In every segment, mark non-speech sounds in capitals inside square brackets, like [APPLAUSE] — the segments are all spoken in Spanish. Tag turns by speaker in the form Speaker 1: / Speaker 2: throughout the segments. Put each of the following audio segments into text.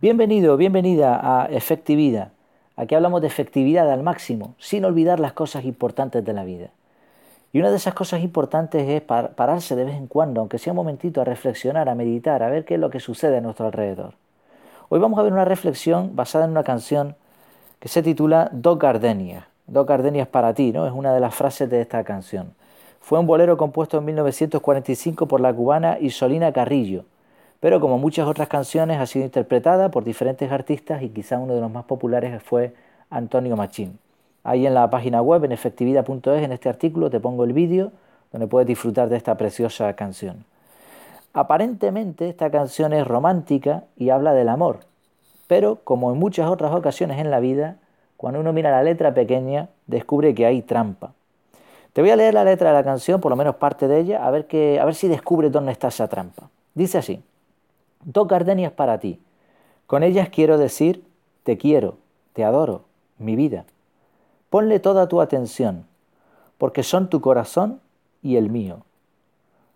Speaker 1: Bienvenido, bienvenida a Efectividad. Aquí hablamos de efectividad al máximo, sin olvidar las cosas importantes de la vida. Y una de esas cosas importantes es pararse de vez en cuando, aunque sea un momentito, a reflexionar, a meditar, a ver qué es lo que sucede a nuestro alrededor. Hoy vamos a ver una reflexión basada en una canción que se titula Dos gardenias. Dos gardenias para ti, ¿no? Es una de las frases de esta canción. Fue un bolero compuesto en 1945 por la cubana Isolina Carrillo pero como muchas otras canciones ha sido interpretada por diferentes artistas y quizá uno de los más populares fue Antonio Machín. Ahí en la página web en efectividad.es en este artículo te pongo el vídeo donde puedes disfrutar de esta preciosa canción. Aparentemente esta canción es romántica y habla del amor, pero como en muchas otras ocasiones en la vida, cuando uno mira la letra pequeña descubre que hay trampa. Te voy a leer la letra de la canción, por lo menos parte de ella, a ver, que, a ver si descubres dónde está esa trampa. Dice así. Dos gardenias para ti. Con ellas quiero decir, te quiero, te adoro, mi vida. Ponle toda tu atención, porque son tu corazón y el mío.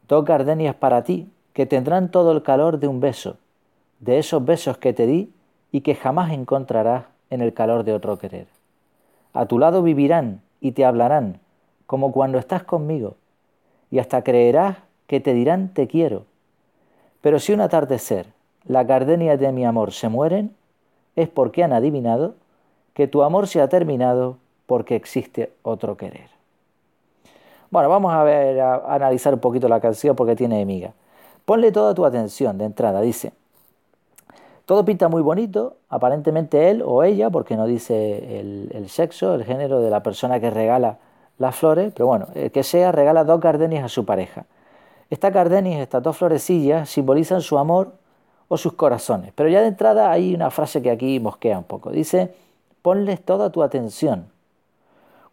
Speaker 1: Dos gardenias para ti, que tendrán todo el calor de un beso, de esos besos que te di y que jamás encontrarás en el calor de otro querer. A tu lado vivirán y te hablarán, como cuando estás conmigo, y hasta creerás que te dirán te quiero pero si un atardecer la gardenia de mi amor se mueren, es porque han adivinado que tu amor se ha terminado porque existe otro querer. Bueno, vamos a ver, a, analizar un poquito la canción porque tiene miga. Ponle toda tu atención de entrada, dice. Todo pinta muy bonito, aparentemente él o ella, porque no dice el, el sexo, el género de la persona que regala las flores, pero bueno, el que sea regala dos gardenias a su pareja. Estas gardenias, estas dos florecillas, simbolizan su amor o sus corazones. Pero ya de entrada hay una frase que aquí mosquea un poco. Dice, ponles toda tu atención.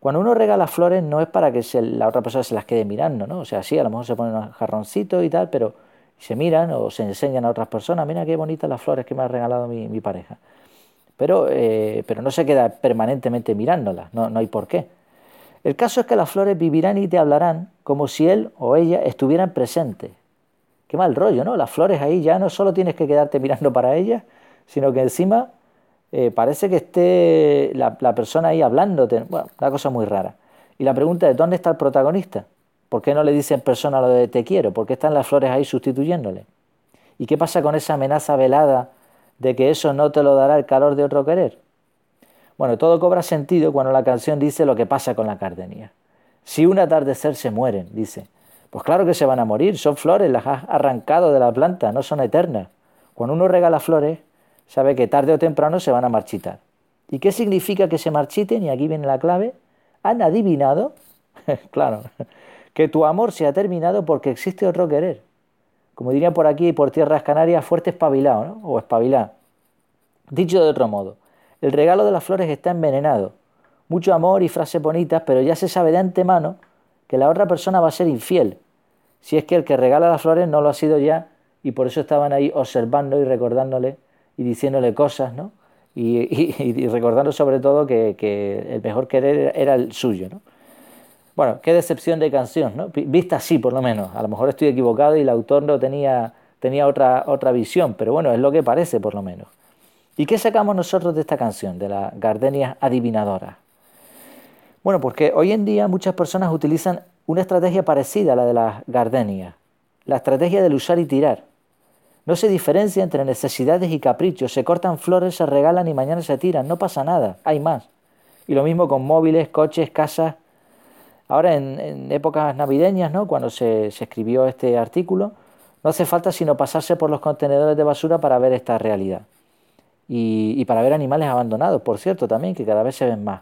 Speaker 1: Cuando uno regala flores no es para que la otra persona se las quede mirando, ¿no? O sea, sí, a lo mejor se ponen un jarroncito y tal, pero se miran o se enseñan a otras personas, mira qué bonitas las flores que me ha regalado mi, pareja. Pero, eh, pero no se queda permanentemente mirándolas, no, no hay por qué. El caso es que las flores vivirán y te hablarán como si él o ella estuvieran presentes. Qué mal rollo, ¿no? Las flores ahí ya no solo tienes que quedarte mirando para ellas, sino que encima eh, parece que esté la, persona ahí hablándote. Bueno, una cosa muy rara. Y la pregunta es, ¿dónde está el protagonista? ¿Por qué no le dice persona lo de te quiero? ¿Por qué están las flores ahí sustituyéndole? ¿Y qué pasa con esa amenaza velada de que eso no te lo dará el calor de otro querer? Bueno, todo cobra sentido cuando la canción dice lo que pasa con la cardenía. Si un atardecer se mueren, dice, pues claro que se van a morir, son flores, las has arrancado de la planta, no son eternas. Cuando uno regala flores, sabe que tarde o temprano se van a marchitar. ¿Y qué significa que se marchiten? Y aquí viene la clave. Han adivinado, [LAUGHS] claro, [LAUGHS] que tu amor se ha terminado porque existe otro querer. Como dirían por aquí, por tierras canarias, fuerte espabilado, ¿no? O espabilado. Dicho de otro modo, el regalo de las flores está envenenado. Mucho amor y frases bonitas, pero ya se sabe de antemano que la otra persona va a ser infiel. Si es que el que regala las flores no lo ha sido ya y por eso estaban ahí observando y recordándole y diciéndole cosas, ¿no? Y, recordando sobre todo que, el mejor querer era el suyo, ¿no? Bueno, qué decepción de canción, ¿no? Vista así, por lo menos. A lo mejor estoy equivocado y el autor no tenía, tenía otra, otra visión, pero bueno, es lo que parece, por lo menos. ¿Y qué sacamos nosotros de esta canción, de la gardenia adivinadora? Bueno, porque hoy en día muchas personas utilizan una estrategia parecida a la de las gardenias, la estrategia del usar y tirar. No se diferencia entre necesidades y caprichos, se cortan flores, se regalan y mañana se tiran, no pasa nada, hay más. Y lo mismo con móviles, coches, casas. Ahora en, épocas navideñas, ¿no? cuando se, se escribió este artículo, no hace falta sino pasarse por los contenedores de basura para ver esta realidad y, para ver animales abandonados, por cierto, también, que cada vez se ven más.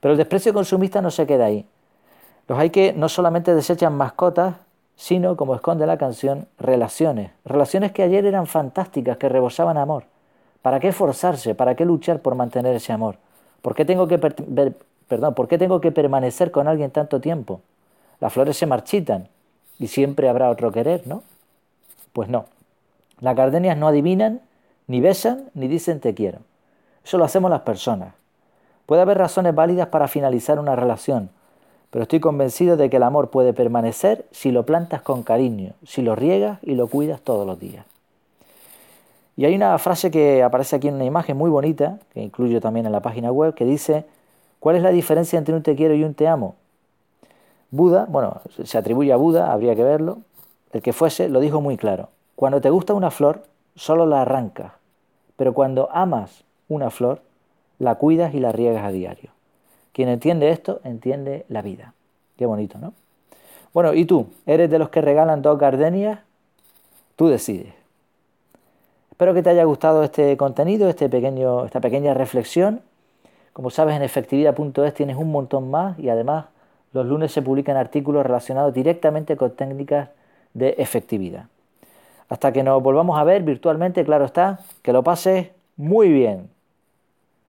Speaker 1: Pero el desprecio consumista no se queda ahí. Los hay que no solamente desechan mascotas, sino, como esconde la canción, relaciones. Relaciones que ayer eran fantásticas, que rebosaban amor. ¿Para qué esforzarse? ¿Para qué luchar por mantener ese amor? ¿Por qué tengo que, perdón, ¿por qué tengo que permanecer con alguien tanto tiempo? Las flores se marchitan y siempre habrá otro querer, ¿no? Pues no. Las gardenias no adivinan, ni besan, ni dicen te quiero. Eso lo hacemos las personas. Puede haber razones válidas para finalizar una relación, pero estoy convencido de que el amor puede permanecer si lo plantas con cariño, si lo riegas y lo cuidas todos los días. Y hay una frase que aparece aquí en una imagen muy bonita, que incluyo también en la página web, que dice, ¿cuál es la diferencia entre un te quiero y un te amo? Buda, bueno, se atribuye a Buda, habría que verlo, el que fuese lo dijo muy claro. Cuando te gusta una flor, solo la arrancas, pero cuando amas una flor, la cuidas y la riegas a diario. Quien entiende esto, entiende la vida. Qué bonito, ¿no? Bueno, ¿y tú? ¿Eres de los que regalan dos gardenias? Tú decides. Espero que te haya gustado este contenido, este pequeño, esta pequeña reflexión. Como sabes, en efectividad.es tienes un montón más y además los lunes se publican artículos relacionados directamente con técnicas de efectividad. Hasta que nos volvamos a ver virtualmente, claro está, que lo pases muy bien.